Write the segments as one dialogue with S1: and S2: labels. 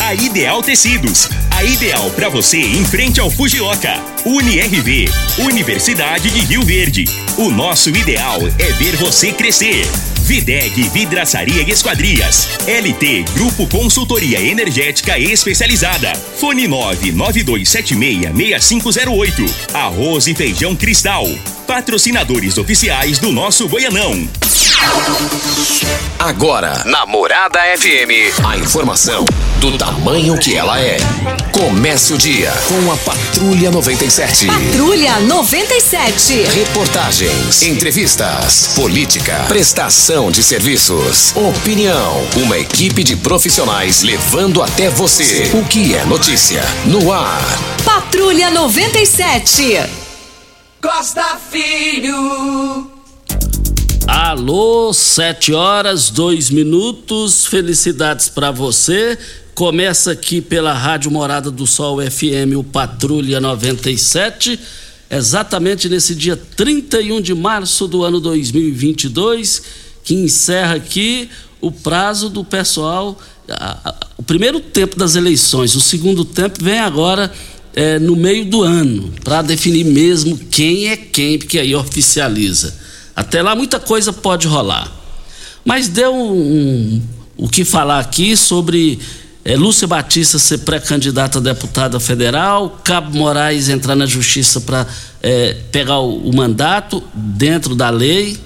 S1: A Ideal Tecidos. A ideal para você em frente ao Fujioka. UniRV. Universidade de Rio Verde. O nosso ideal é ver você crescer. Videg Vidraçaria e Esquadrias. LT Grupo Consultoria Energética Especializada. Fone 992766508. Arroz e Feijão Cristal. Patrocinadores oficiais do nosso Goianão.
S2: Agora, Namorada FM, a informação do tamanho que ela é. Comece o dia com a Patrulha 97.
S3: Patrulha 97.
S2: Reportagens, entrevistas, política, prestação de serviços, opinião. Uma equipe de profissionais levando até você o que é notícia no ar.
S3: Patrulha 97.
S4: Costa Filho.
S5: Alô, 7 horas, 2 minutos. Felicidades para você. Começa aqui pela Rádio Morada do Sol FM, o Patrulha 97, exatamente nesse dia 31 de março do ano 2022, que encerra aqui o prazo do pessoal, a, a, o primeiro tempo das eleições. O segundo tempo vem agora é, no meio do ano, para definir mesmo quem é quem, porque aí oficializa. Até lá muita coisa pode rolar. Mas deu um, um, o que falar aqui sobre é, Lúcia Batista ser pré-candidata a deputada federal, Cabo Moraes entrar na justiça para é, pegar o, o mandato dentro da lei.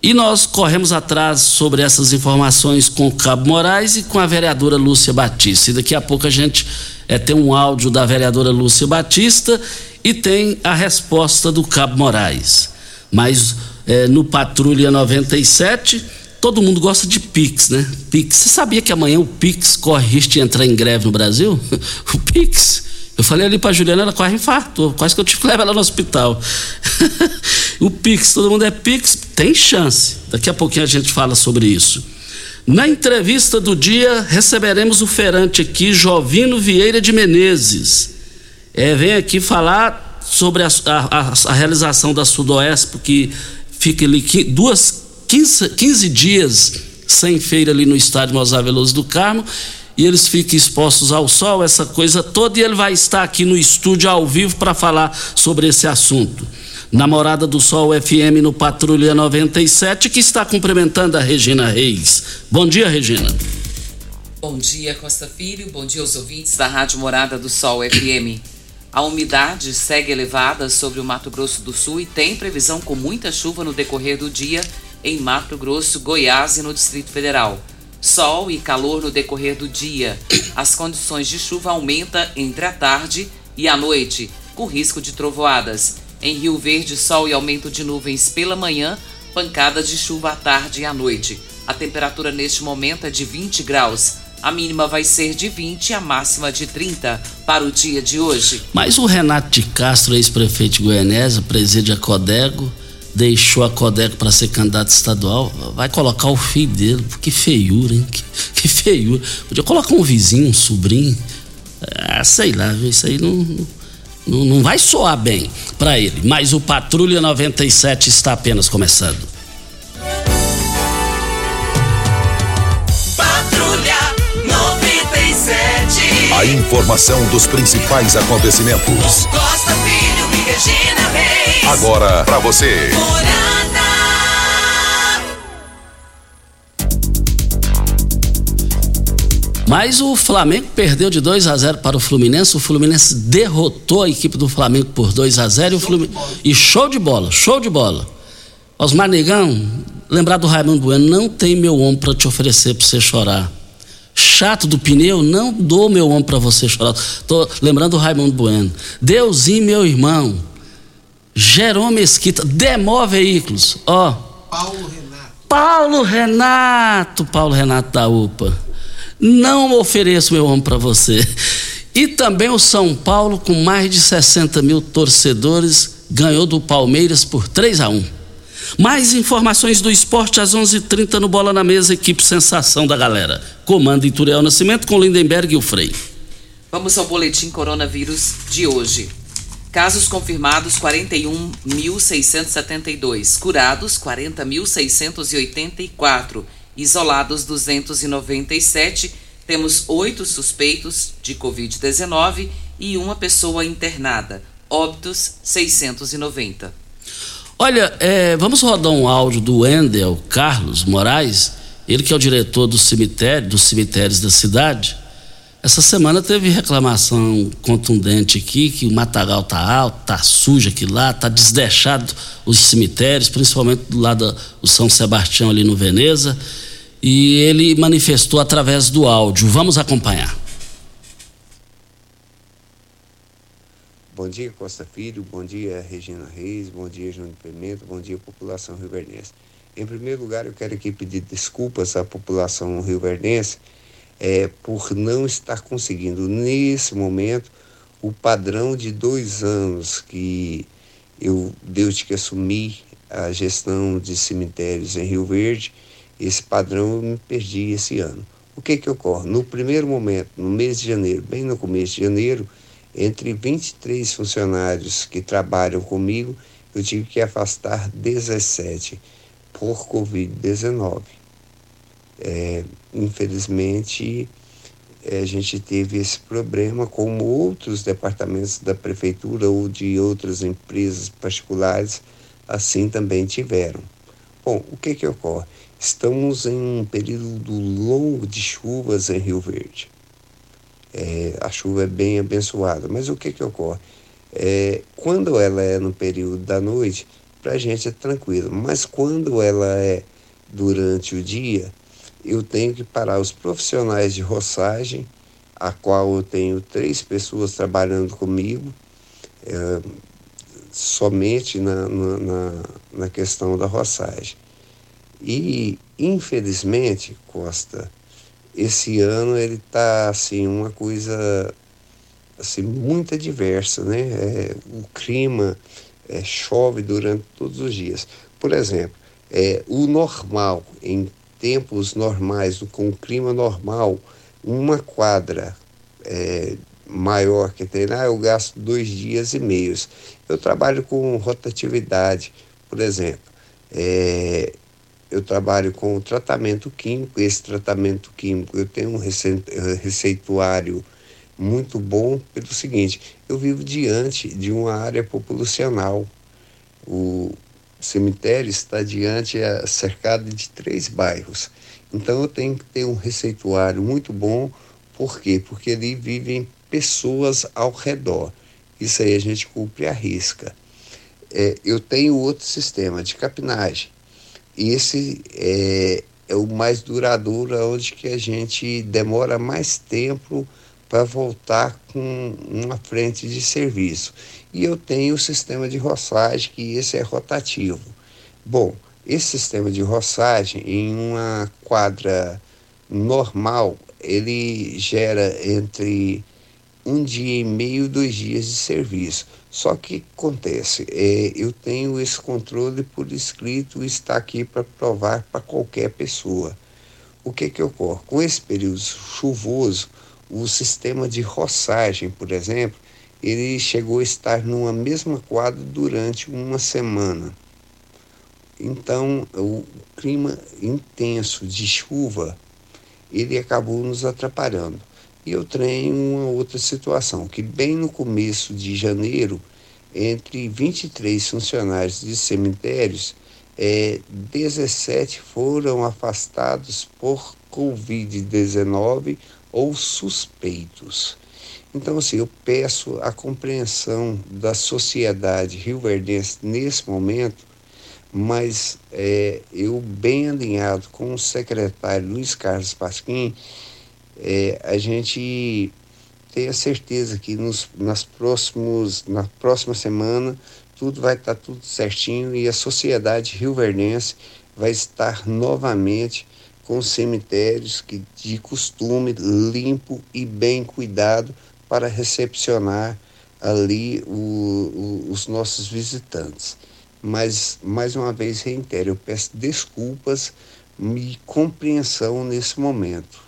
S5: E nós corremos atrás sobre essas informações com o Cabo Moraes e com a vereadora Lúcia Batista. E daqui a pouco a gente é, tem um áudio da vereadora Lúcia Batista e tem a resposta do Cabo Moraes. Mas é, no Patrulha 97 todo mundo gosta de Pix, né? Pix. Você sabia que amanhã o Pix corre risco de entrar em greve no Brasil? o Pix. Eu falei ali pra Juliana, ela quase infartou, quase que eu tive que levar ela no hospital. o Pix, todo mundo é Pix, tem chance. Daqui a pouquinho a gente fala sobre isso. Na entrevista do dia, receberemos o ferante aqui, Jovino Vieira de Menezes. É, vem aqui falar sobre a, a, a realização da Sudoeste, porque fica ali duas 15, 15 dias sem feira ali no estádio Mozar Veloso do Carmo e eles ficam expostos ao sol, essa coisa toda, e ele vai estar aqui no estúdio ao vivo para falar sobre esse assunto. Namorada do Sol FM no Patrulha 97, que está cumprimentando a Regina Reis. Bom dia, Regina.
S6: Bom dia, Costa Filho. Bom dia aos ouvintes da Rádio Morada do Sol FM. A umidade segue elevada sobre o Mato Grosso do Sul e tem previsão com muita chuva no decorrer do dia em Mato Grosso, Goiás e no Distrito Federal. Sol e calor no decorrer do dia. As condições de chuva aumentam entre a tarde e a noite, com risco de trovoadas. Em Rio Verde, sol e aumento de nuvens pela manhã, pancada de chuva à tarde e à noite. A temperatura neste momento é de 20 graus. A mínima vai ser de 20 e a máxima de 30 para o dia de hoje.
S5: Mas o Renato de Castro, ex-prefeito de Goianésia, preside a Codego, deixou a Codeco para ser candidato estadual, vai colocar o filho dele, que feiura, hein? Que, que feiura. Podia colocar um vizinho, um sobrinho. Ah, sei lá, isso aí não, não, não vai soar bem para ele. Mas o Patrulha 97 está apenas começando.
S4: Patrulha 97.
S2: A informação dos principais acontecimentos.
S4: Costa Filho e Regina Reis.
S2: Agora para você.
S5: Mas o Flamengo perdeu de 2 a 0 para o Fluminense. O Fluminense derrotou a equipe do Flamengo por 2 a 0 e, o Flumin... e show de bola, show de bola. Osmar Negão, lembrar do Raimundo Bueno, não tem meu ombro para te oferecer para você chorar. chato do pneu, não dou meu ombro para você chorar. Tô lembrando o Raimundo Bueno. Deusinho, meu irmão. Jerome Mesquita, Demó Veículos. Ó.
S7: Paulo Renato.
S5: Paulo Renato, Paulo Renato da UPA. Não ofereço meu ombro para você. E também o São Paulo, com mais de 60 mil torcedores, ganhou do Palmeiras por 3 a 1 mais informações do esporte às 11:30 h 30 no Bola na Mesa, equipe Sensação da Galera. Comando Ituriel Nascimento com Lindenberg e o Frei.
S6: Vamos ao boletim coronavírus de hoje. Casos confirmados 41.672, curados 40.684, isolados 297. Temos oito suspeitos de Covid-19 e uma pessoa internada. Óbitos 690.
S5: Olha, é, vamos rodar um áudio do Wendel Carlos Moraes, ele que é o diretor do cemitério, dos cemitérios da cidade. Essa semana teve reclamação contundente aqui que o matagal tá alto, tá sujo aqui lá, tá desdeixado os cemitérios, principalmente do lado do São Sebastião ali no Veneza. E ele manifestou através do áudio. Vamos acompanhar.
S8: Bom dia, Costa Filho. Bom dia, Regina Reis. Bom dia, Júnior Pimenta. Bom dia, população rioverdense. Em primeiro lugar, eu quero aqui pedir desculpas à população rioverdense é, por não estar conseguindo, nesse momento, o padrão de dois anos que eu, desde que assumi a gestão de cemitérios em Rio Verde, esse padrão eu me perdi esse ano. O que que ocorre? No primeiro momento, no mês de janeiro, bem no começo de janeiro, entre 23 funcionários que trabalham comigo, eu tive que afastar 17 por Covid-19. É, infelizmente, é, a gente teve esse problema, como outros departamentos da prefeitura ou de outras empresas particulares assim também tiveram. Bom, o que que ocorre? Estamos em um período longo de chuvas em Rio Verde é, a chuva é bem abençoada. Mas o que, que ocorre? É, quando ela é no período da noite, para a gente é tranquilo, mas quando ela é durante o dia, eu tenho que parar os profissionais de roçagem, a qual eu tenho três pessoas trabalhando comigo, é, somente na, na, na questão da roçagem. E, infelizmente, Costa, esse ano ele está assim uma coisa assim muito diversa, né? É, o clima é, chove durante todos os dias. Por exemplo, é, o normal em tempos normais, com o clima normal, uma quadra é, maior que treinar, eu gasto dois dias e meios. Eu trabalho com rotatividade, por exemplo. É, eu trabalho com tratamento químico. Esse tratamento químico eu tenho um eh, receituário muito bom pelo seguinte: eu vivo diante de uma área populacional. O cemitério está diante, é cercado de três bairros. Então eu tenho que ter um receituário muito bom. Por quê? Porque ali vivem pessoas ao redor. Isso aí a gente cumpre a risca. É, eu tenho outro sistema de capinagem esse é, é o mais duradouro, onde que a gente demora mais tempo para voltar com uma frente de serviço. E eu tenho o sistema de roçagem, que esse é rotativo. Bom, esse sistema de roçagem em uma quadra normal, ele gera entre um dia e meio, dois dias de serviço. Só que acontece, é, eu tenho esse controle por escrito e está aqui para provar para qualquer pessoa. O que que ocorre? Com esse período chuvoso, o sistema de roçagem, por exemplo, ele chegou a estar numa mesma quadra durante uma semana. Então, o clima intenso de chuva, ele acabou nos atrapalhando. E eu tenho uma outra situação, que bem no começo de janeiro, entre 23 funcionários de cemitérios, é, 17 foram afastados por Covid-19 ou suspeitos. Então, assim, eu peço a compreensão da sociedade rioverdense nesse momento, mas é, eu, bem alinhado com o secretário Luiz Carlos Pasquim, é, a gente tem a certeza que nos, nas próximos, na próxima semana tudo vai estar tudo certinho e a sociedade rioverdense vai estar novamente com cemitérios que de costume limpo e bem cuidado para recepcionar ali o, o, os nossos visitantes. Mas, mais uma vez, reitero, eu peço desculpas e compreensão nesse momento.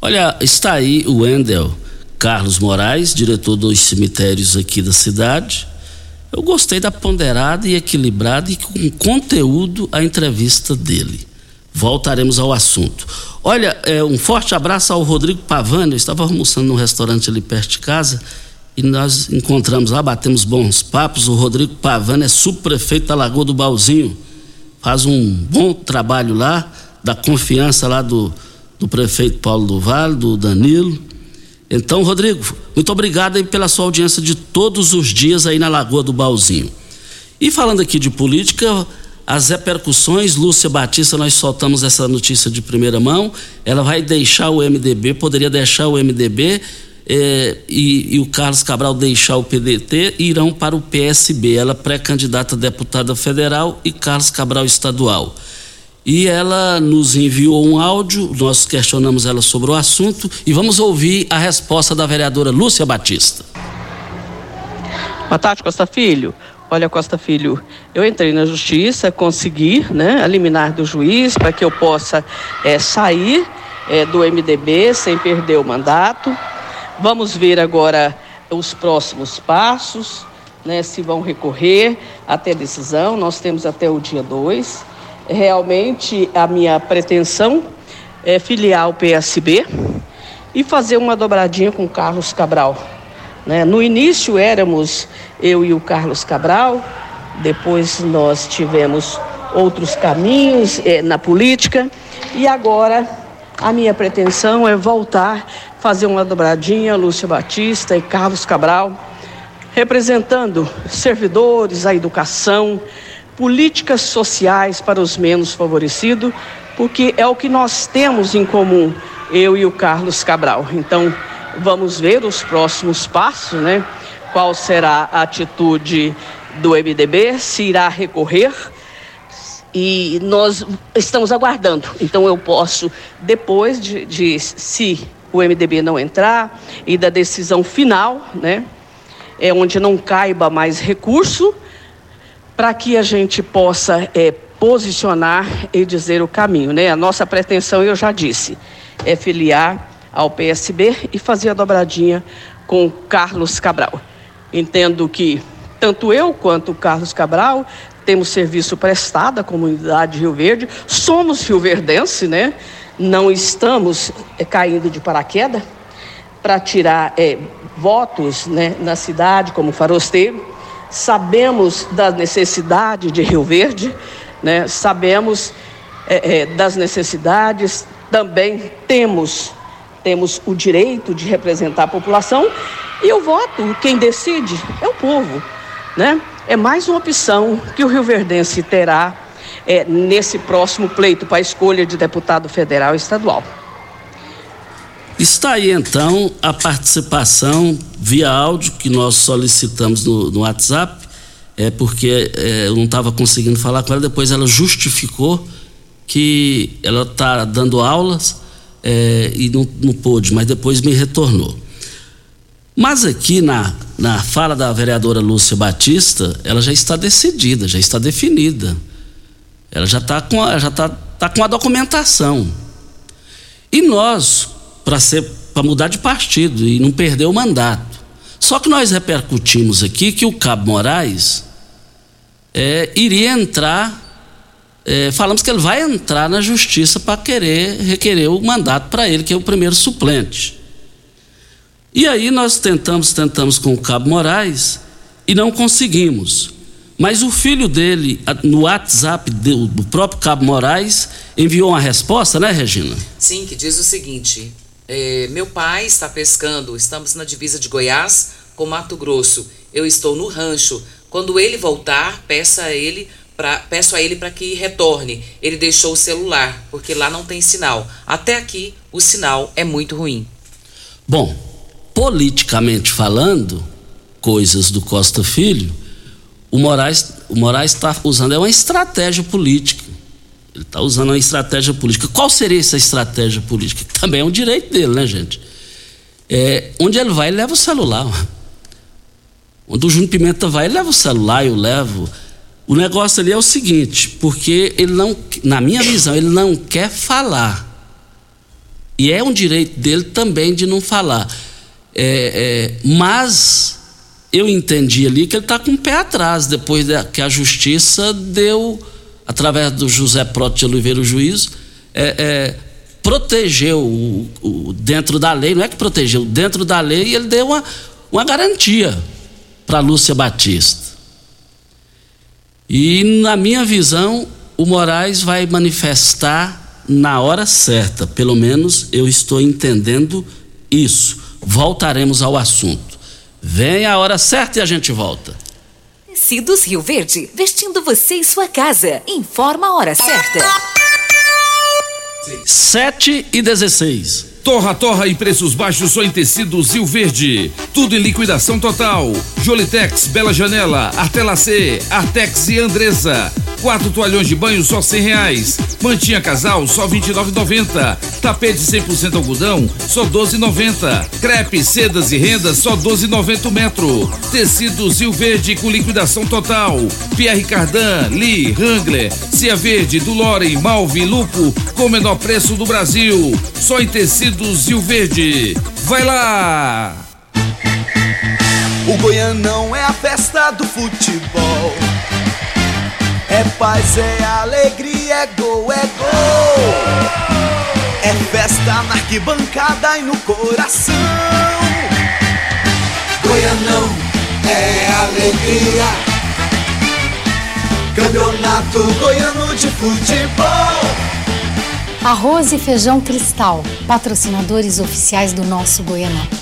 S5: Olha, está aí o Wendel Carlos Moraes, diretor dos cemitérios aqui da cidade. Eu gostei da ponderada e equilibrada e com conteúdo a entrevista dele. Voltaremos ao assunto. Olha, é, um forte abraço ao Rodrigo Pavani. Eu estava almoçando num restaurante ali perto de casa e nós encontramos lá, batemos bons papos. O Rodrigo Pavani é subprefeito da Lagoa do Balzinho, faz um bom trabalho lá, da confiança lá do, do prefeito Paulo do Vale, do Danilo. Então, Rodrigo, muito obrigado aí pela sua audiência de todos os dias aí na Lagoa do Balzinho. E falando aqui de política, as repercussões, Lúcia Batista, nós soltamos essa notícia de primeira mão. Ela vai deixar o MDB, poderia deixar o MDB eh, e, e, o Carlos Cabral deixar o PDT e irão para o PSB. Ela pré-candidata a deputada federal e Carlos Cabral estadual. E ela nos enviou um áudio, nós questionamos ela sobre o assunto e vamos ouvir a resposta da vereadora Lúcia Batista.
S7: Boa tarde, Costa Filho. Olha, Costa Filho, eu entrei na justiça, consegui né, eliminar do juiz para que eu possa é, sair é, do MDB sem perder o mandato. Vamos ver agora os próximos passos, né, se vão recorrer até decisão. Nós temos até o dia 2. Realmente, a minha pretensão é filiar o PSB e fazer uma dobradinha com Carlos Cabral. Né? No início éramos eu e o Carlos Cabral, depois nós tivemos outros caminhos eh, na política e agora a minha pretensão é voltar, fazer uma dobradinha, Lúcia Batista e Carlos Cabral, representando servidores, a educação, políticas sociais para os menos favorecidos, porque é o que nós temos em comum, eu e o Carlos Cabral. Então, vamos ver os próximos passos, né? qual será a atitude do MDB, se irá recorrer. E nós estamos aguardando. Então eu posso, depois de, de se o MDB não entrar e da decisão final, né, é onde não caiba mais recurso, para que a gente possa é, posicionar e dizer o caminho, né? A nossa pretensão, eu já disse, é filiar ao PSB e fazer a dobradinha com Carlos Cabral. Entendo que tanto eu quanto Carlos Cabral temos serviço prestado à comunidade de Rio Verde, somos rioverdense, né? Não estamos é, caindo de paraquedas para tirar é, votos né, na cidade como farosteiro. Sabemos da necessidade de Rio Verde, né? sabemos é, das necessidades, também temos, temos o direito de representar a população e o voto, quem decide é o povo, né? É mais uma opção que o Rio Verdense terá é, nesse próximo pleito para a escolha de deputado federal e estadual.
S5: Está aí então a participação via áudio que nós solicitamos no, no WhatsApp, é porque é, eu não estava conseguindo falar com ela, depois ela justificou que ela está dando aulas é, e não, não pôde, mas depois me retornou. Mas aqui na, na fala da vereadora Lúcia Batista, ela já está decidida, já está definida. Ela já está com, a, já tá, tá com a documentação. E nós, para ser para mudar de partido e não perder o mandato. Só que nós repercutimos aqui que o Cabo Moraes é, iria entrar, é, falamos que ele vai entrar na justiça para querer requerer o mandato para ele, que é o primeiro suplente. E aí nós tentamos, tentamos com o Cabo Moraes e não conseguimos. Mas o filho dele, no WhatsApp do próprio Cabo Moraes, enviou uma resposta, né, Regina?
S6: Sim, que diz o seguinte: é, Meu pai está pescando, estamos na divisa de Goiás com Mato Grosso. Eu estou no rancho. Quando ele voltar, peça a ele Pra, peço a ele para que retorne. Ele deixou o celular, porque lá não tem sinal. Até aqui, o sinal é muito ruim.
S5: Bom, politicamente falando, coisas do Costa Filho, o Moraes o Moraes está usando é uma estratégia política. Ele está usando uma estratégia política. Qual seria essa estratégia política? Também é um direito dele, né, gente? É, onde ele vai, ele leva o celular. Onde o Júnior Pimenta vai, ele leva o celular, eu levo. O negócio ali é o seguinte, porque ele não, na minha visão, ele não quer falar. E é um direito dele também de não falar. É, é, mas eu entendi ali que ele está com o pé atrás, depois que a justiça deu, através do José Prote de Oliveira, o juiz, é, é, protegeu o, o, dentro da lei, não é que protegeu, dentro da lei ele deu uma, uma garantia para Lúcia Batista. E na minha visão, o Moraes vai manifestar na hora certa, pelo menos eu estou entendendo isso. Voltaremos ao assunto. Vem a hora certa e a gente volta.
S3: Tecidos Rio Verde, vestindo você e sua casa. Informa a hora certa.
S5: 7 e 16.
S9: Torra Torra em preços baixos só em tecidos Rio Verde. Tudo em liquidação total. Jolitex, Bela Janela, Artelacê, Artex e Andresa. Quatro toalhões de banho só cem reais. Mantinha casal só vinte e Tapete 100% algodão só doze noventa. Crepe, sedas e rendas só doze noventa metro. Tecidos Rio Verde com liquidação total. Pierre Cardan, Lee, Wrangler, Cia Verde, Dulore, Malve, Lupo com o menor preço do Brasil. Só em tecidos Rio Verde. Vai lá!
S10: O Goianão é a festa do futebol. É paz, é alegria, é gol, é gol. É festa na arquibancada e no coração. Goianão é alegria. Campeonato Goiano de Futebol.
S11: Arroz e feijão cristal, patrocinadores oficiais do nosso Goianão.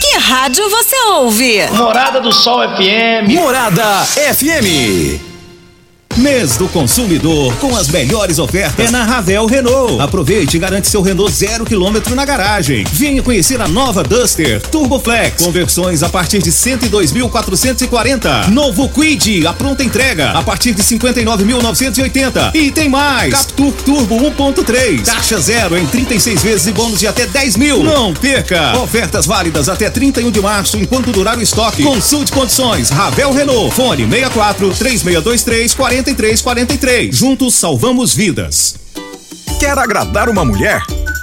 S3: Que rádio você ouve?
S12: Morada do Sol FM.
S13: Morada FM. Mês do consumidor com as melhores ofertas é na Ravel Renault. Aproveite e garante seu Renault zero quilômetro na garagem. Venha conhecer a nova Duster Turbo Flex. Conversões a partir de 102.440. Novo Quid, a pronta entrega a partir de 59.980. E tem mais. Captur Turbo 1.3. Taxa zero em 36 vezes e bônus de até 10 mil. Não perca. Ofertas válidas até 31 de março enquanto durar o estoque. Consulte condições. Ravel Renault. Fone 64 3623 40 4343. Juntos salvamos vidas.
S14: Quer agradar uma mulher?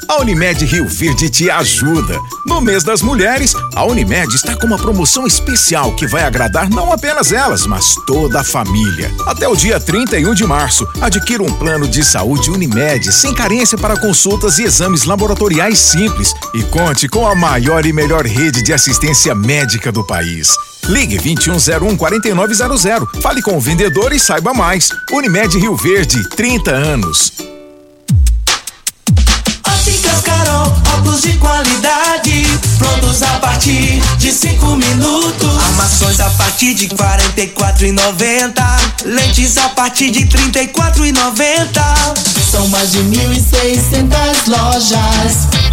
S14: A Unimed Rio Verde te ajuda. No mês das mulheres, a Unimed está com uma promoção especial que vai agradar não apenas elas, mas toda a família. Até o dia 31 de março, adquira um plano de saúde Unimed sem carência para consultas e exames laboratoriais simples e conte com a maior e melhor rede de assistência médica do país. Ligue 2101 4900. Fale com o vendedor e saiba mais. Unimed Rio Verde, 30 anos.
S10: Óticas Carol, óculos de qualidade, prontos a partir de cinco minutos. Armações a partir de quarenta e quatro lentes a partir de trinta e quatro. São mais de mil e seiscentas lojas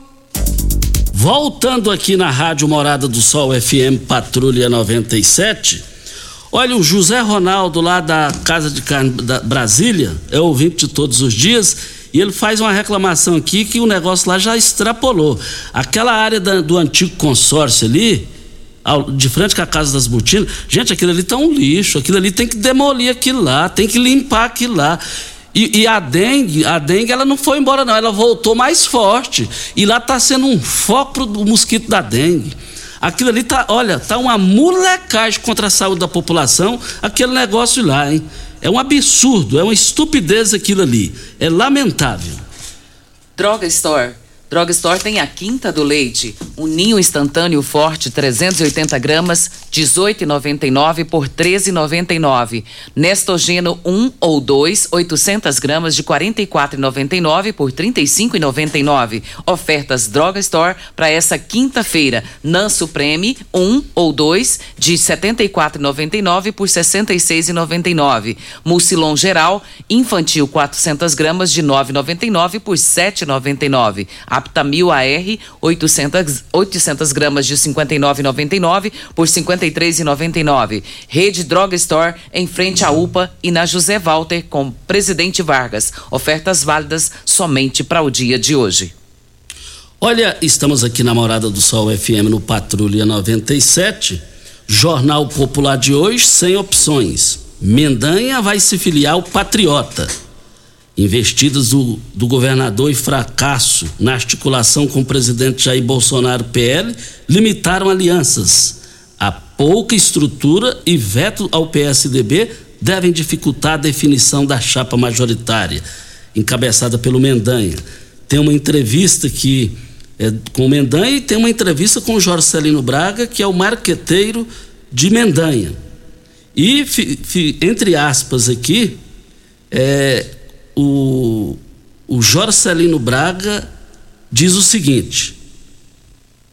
S5: Voltando aqui na Rádio Morada do Sol FM Patrulha 97. Olha, o José Ronaldo, lá da Casa de Carne da Brasília, é ouvinte de todos os dias, e ele faz uma reclamação aqui que o negócio lá já extrapolou. Aquela área da, do antigo consórcio ali, ao, de frente com a Casa das Botinas, gente, aquilo ali tá um lixo, aquilo ali tem que demolir aquilo lá, tem que limpar aquilo lá. E, e, a dengue, a dengue, ela não foi embora, não, ela voltou mais forte. E lá está sendo um foco do mosquito da dengue. Aquilo ali tá, olha, tá uma molecagem contra a saúde da população, aquele negócio lá, hein? É um absurdo, é uma estupidez aquilo ali. É lamentável.
S6: Droga Store Drugstore tem a Quinta do Leite, um ninho instantâneo forte 380 gramas, 18,99 por 13,99. Nestogeno 1 ou 2, 800 gramas de 44,99 por 35,99. Ofertas Drugstore para essa quinta-feira. Nan Supreme 1 ou 2 de 74,99 por 66,99. Mucilon geral infantil 400 gramas de 9,99 por 7,99. Aptamil AR, 800, 800 gramas de 59,99 por 53,99. Rede Droga Store em frente à UPA e na José Walter com Presidente Vargas. Ofertas válidas somente para o dia de hoje.
S5: Olha, estamos aqui na Morada do Sol FM no Patrulha 97. Jornal Popular de hoje sem opções. Mendanha vai se filiar ao Patriota investidas do, do governador e fracasso na articulação com o presidente Jair Bolsonaro PL limitaram alianças. A pouca estrutura e veto ao PSDB devem dificultar a definição da chapa majoritária, encabeçada pelo Mendanha. Tem uma entrevista que é com o Mendanha e tem uma entrevista com o Jorge Celino Braga, que é o marqueteiro de Mendanha. E, fi, fi, entre aspas aqui, é, o, o Jorcelino Braga diz o seguinte: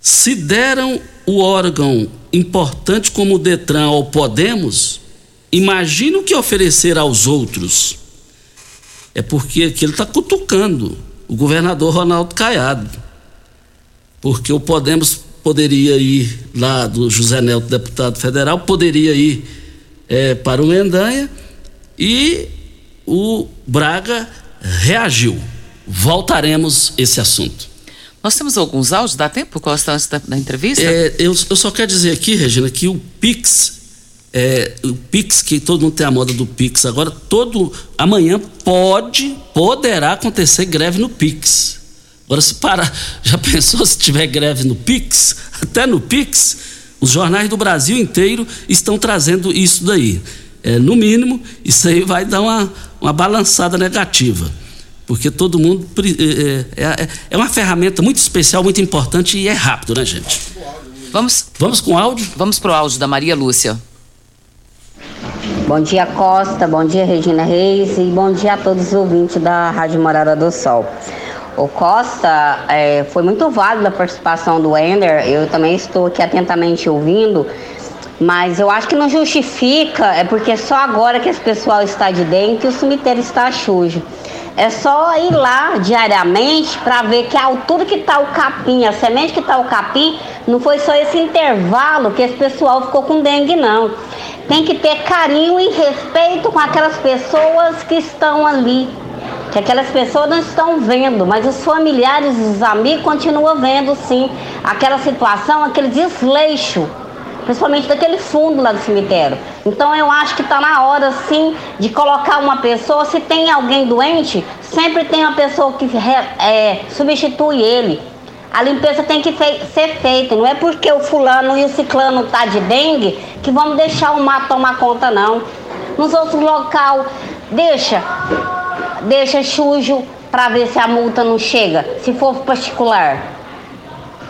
S5: se deram o órgão importante como o Detran ao Podemos, imagine o que oferecer aos outros. É porque aqui ele está cutucando o governador Ronaldo Caiado. Porque o Podemos poderia ir lá do José Neto, deputado federal, poderia ir é, para o Mendanha e o Braga reagiu. Voltaremos esse assunto.
S6: Nós temos alguns áudios, dá tempo, Costa, antes da, da entrevista?
S5: É, eu, eu, só quero dizer aqui, Regina, que o Pix, é, o Pix, que todo mundo tem a moda do Pix, agora todo, amanhã pode, poderá acontecer greve no Pix. Agora, se parar, já pensou se tiver greve no Pix? Até no Pix, os jornais do Brasil inteiro estão trazendo isso daí. É, no mínimo, isso aí vai dar uma, uma balançada negativa. Porque todo mundo. É, é, é, é uma ferramenta muito especial, muito importante e é rápido, né, gente?
S6: Vamos,
S5: vamos com o áudio?
S6: Vamos pro áudio da Maria Lúcia.
S15: Bom dia, Costa. Bom dia, Regina Reis. E bom dia a todos os ouvintes da Rádio Morada do Sol. O Costa, é, foi muito válida a participação do Ender. Eu também estou aqui atentamente ouvindo. Mas eu acho que não justifica, é porque só agora que esse pessoal está de dentro que o cemitério está sujo. É só ir lá diariamente para ver que a altura que está o capim, a semente que está o capim, não foi só esse intervalo que esse pessoal ficou com dengue, não. Tem que ter carinho e respeito com aquelas pessoas que estão ali. Que aquelas pessoas não estão vendo, mas os familiares, os amigos continuam vendo sim aquela situação, aquele desleixo principalmente daquele fundo lá do cemitério. Então eu acho que está na hora sim de colocar uma pessoa, se tem alguém doente, sempre tem uma pessoa que é, substitui ele. A limpeza tem que ser feita, não é porque o fulano e o ciclano tá de dengue que vamos deixar o mato tomar conta não. Nos outros local, deixa, deixa sujo para ver se a multa não chega, se for particular.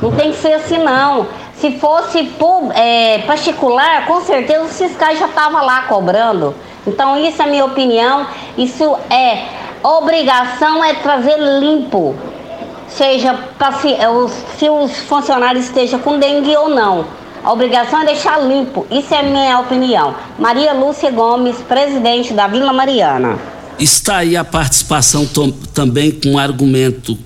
S15: Não tem que ser assim não. Se fosse é, particular, com certeza os fiscais já estavam lá cobrando. Então, isso é minha opinião. Isso é obrigação é trazer limpo. Seja se, é, se os funcionários estejam com dengue ou não. A obrigação é deixar limpo. Isso é minha opinião. Maria Lúcia Gomes, presidente da Vila Mariana.
S5: Está aí a participação também com um argumento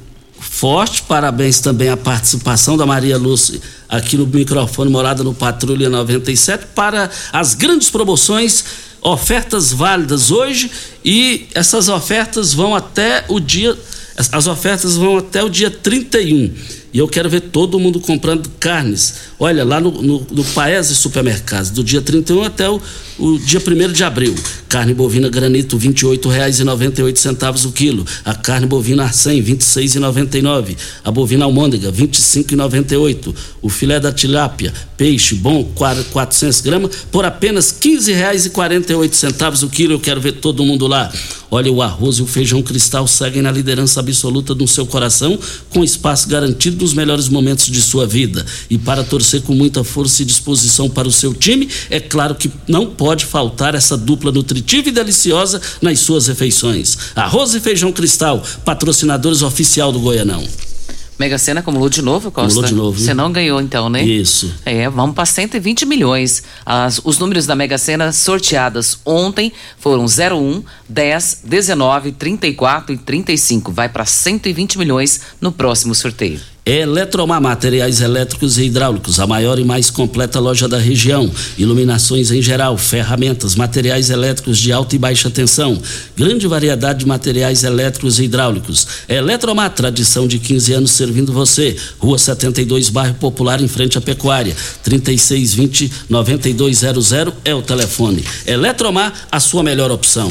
S5: forte. Parabéns também à participação da Maria Lúcia aqui no microfone Morada no Patrulha 97 para as grandes promoções, ofertas válidas hoje e essas ofertas vão até o dia as ofertas vão até o dia 31. E eu quero ver todo mundo comprando carnes. Olha, lá no, no, no Paese Supermercados, do dia 31 até o, o dia 1 de abril. Carne bovina granito, R$ 28,98 o quilo. A carne bovina arcem, R$ 26,99. A bovina almôndega, R$ 25,98. O filé da tilápia, peixe bom, 400 gramas, por apenas R$ 15,48 o quilo. Eu quero ver todo mundo lá. Olha, o arroz e o feijão cristal seguem na liderança absoluta do seu coração, com espaço garantido nos melhores momentos de sua vida. E para torcer com muita força e disposição para o seu time, é claro que não pode faltar essa dupla nutritiva e deliciosa nas suas refeições. Arroz e feijão cristal, patrocinadores oficial do Goianão.
S6: Mega Sena acumulou de novo, Costa?
S5: Acumulou de novo.
S6: Você não ganhou então, né?
S5: Isso.
S6: É, vamos para 120 milhões. As, os números da Mega Sena sorteadas ontem foram 01, 10, 19, 34 e 35. Vai para 120 milhões no próximo sorteio.
S5: Eletromar Materiais Elétricos e Hidráulicos, a maior e mais completa loja da região. Iluminações em geral, ferramentas, materiais elétricos de alta e baixa tensão. Grande variedade de materiais elétricos e hidráulicos. Eletromar, tradição de 15 anos servindo você. Rua 72, bairro Popular, em frente à Pecuária. 3620-9200 é o telefone. Eletromar, a sua melhor opção.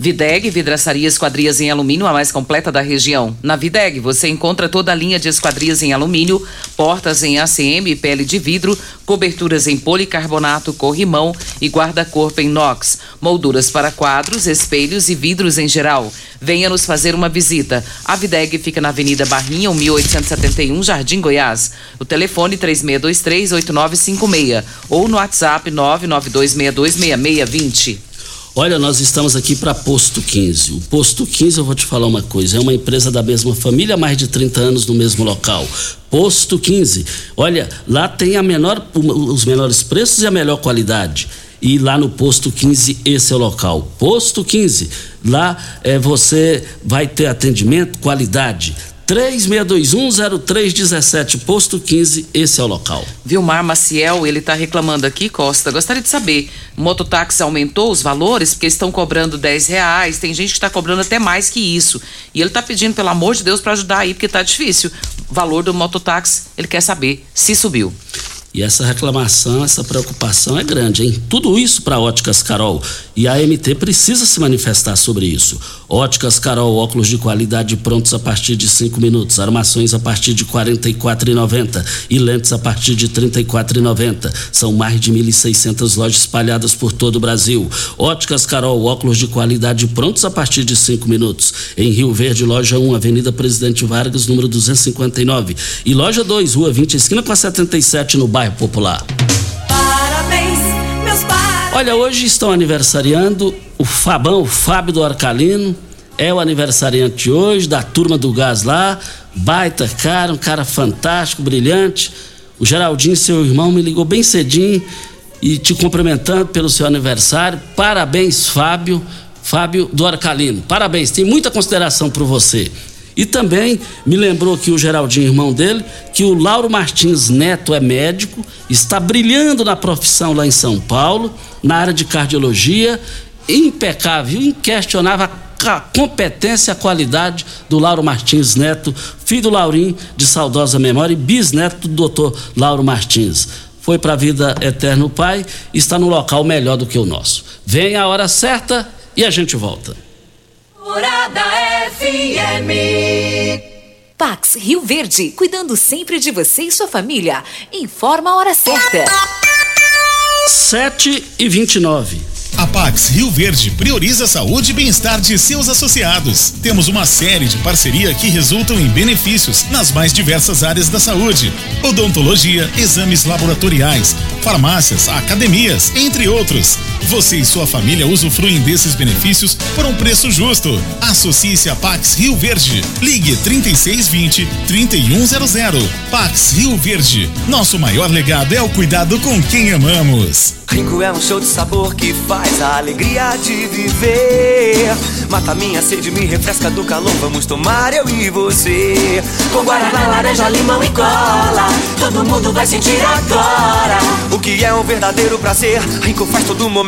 S6: Videg, vidraçaria esquadrias em alumínio, a mais completa da região. Na Videg, você encontra toda a linha de esquadrias em alumínio, portas em ACM e pele de vidro, coberturas em policarbonato, corrimão e guarda-corpo em inox, molduras para quadros, espelhos e vidros em geral. Venha nos fazer uma visita. A Videg fica na Avenida Barrinha, 1871, Jardim Goiás. O telefone 3623-8956 ou no WhatsApp 992626620.
S5: Olha, nós estamos aqui para Posto 15. O Posto 15, eu vou te falar uma coisa, é uma empresa da mesma família, mais de 30 anos no mesmo local. Posto 15. Olha, lá tem a menor, os menores preços e a melhor qualidade. E lá no Posto 15, esse é o local. Posto 15. Lá é, você vai ter atendimento, qualidade 36210317, posto 15, esse é o local.
S6: Vilmar Maciel, ele está reclamando aqui, Costa. Gostaria de saber, mototáxi aumentou os valores porque estão cobrando 10 reais, tem gente que está cobrando até mais que isso. E ele está pedindo, pelo amor de Deus, para ajudar aí, porque está difícil. O valor do mototáxi, ele quer saber se subiu.
S5: E essa reclamação, essa preocupação é grande, hein? Tudo isso para Óticas Carol. E a MT precisa se manifestar sobre isso. Óticas Carol, óculos de qualidade prontos a partir de 5 minutos, armações a partir de R$ 44,90 e lentes a partir de R$ 34,90. São mais de 1.600 lojas espalhadas por todo o Brasil. Óticas Carol, óculos de qualidade prontos a partir de 5 minutos. Em Rio Verde, loja 1, Avenida Presidente Vargas, número 259. E loja 2, Rua 20, esquina com a 77, no bairro Popular.
S4: Parabéns, meus pais.
S5: Olha, hoje estão aniversariando o Fabão, o Fábio do Arcalino. É o aniversariante hoje da turma do gás lá. Baita cara, um cara fantástico, brilhante. O Geraldinho, seu irmão, me ligou bem cedinho e te cumprimentando pelo seu aniversário. Parabéns, Fábio. Fábio do Arcalino. Parabéns, tem muita consideração por você. E também me lembrou que o Geraldinho, irmão dele, que o Lauro Martins Neto é médico, está brilhando na profissão lá em São Paulo, na área de cardiologia, impecável, inquestionável a competência a qualidade do Lauro Martins Neto, filho do Laurim, de saudosa memória, e bisneto do doutor Lauro Martins. Foi para a vida eterna o pai, está no local melhor do que o nosso. Vem a hora certa e a gente volta.
S4: Morada FM.
S3: Pax Rio Verde, cuidando sempre de você e sua família. Informa a hora certa.
S5: 7 e 29.
S16: A Pax Rio Verde prioriza a saúde e bem-estar de seus associados. Temos uma série de parceria que resultam em benefícios nas mais diversas áreas da saúde: odontologia, exames laboratoriais, farmácias, academias, entre outros. Você e sua família usufruem desses benefícios por um preço justo. Associe-se a Pax Rio Verde. Ligue 3620 3100. Pax Rio Verde. Nosso maior legado é o cuidado com quem amamos.
S10: Rinco é um show de sabor que faz a alegria de viver. Mata minha sede, me refresca do calor. Vamos tomar eu e você. Com guaraná, laranja, limão e cola. Todo mundo vai sentir agora. O que é um verdadeiro prazer. Rinco faz todo momento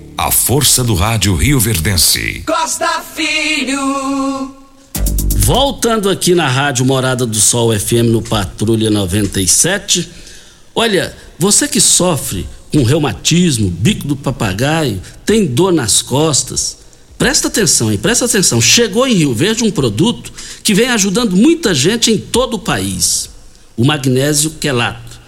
S2: A força do rádio Rio Verdense.
S4: Costa Filho.
S5: Voltando aqui na Rádio Morada do Sol FM no Patrulha 97. Olha, você que sofre com reumatismo, bico do papagaio, tem dor nas costas, presta atenção, hein? Presta atenção. Chegou em Rio Verde um produto que vem ajudando muita gente em todo o país. O magnésio quelato.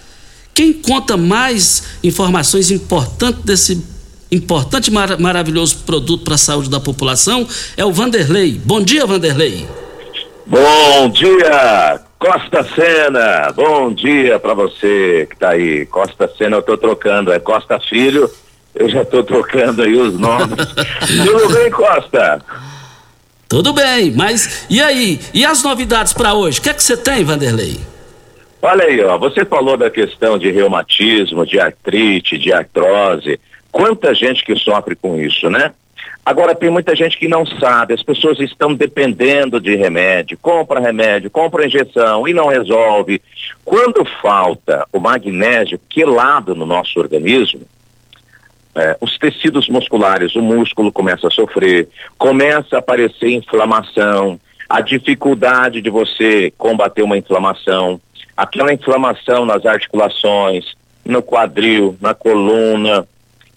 S5: Quem conta mais informações importantes desse importante e mar maravilhoso produto para a saúde da população é o Vanderlei. Bom dia, Vanderlei.
S17: Bom dia, Costa Sena. Bom dia para você que está aí. Costa Sena eu estou trocando, é Costa Filho. Eu já estou trocando aí os nomes. Tudo bem, Costa?
S5: Tudo bem, mas e aí? E as novidades para hoje? O que é que você tem, Vanderlei?
S17: Olha aí, ó, você falou da questão de reumatismo, de artrite, de artrose. Quanta gente que sofre com isso, né? Agora tem muita gente que não sabe, as pessoas estão dependendo de remédio, compra remédio, compra injeção e não resolve. Quando falta o magnésio quelado no nosso organismo, é, os tecidos musculares, o músculo começa a sofrer, começa a aparecer inflamação, a dificuldade de você combater uma inflamação, aquela inflamação nas articulações, no quadril, na coluna,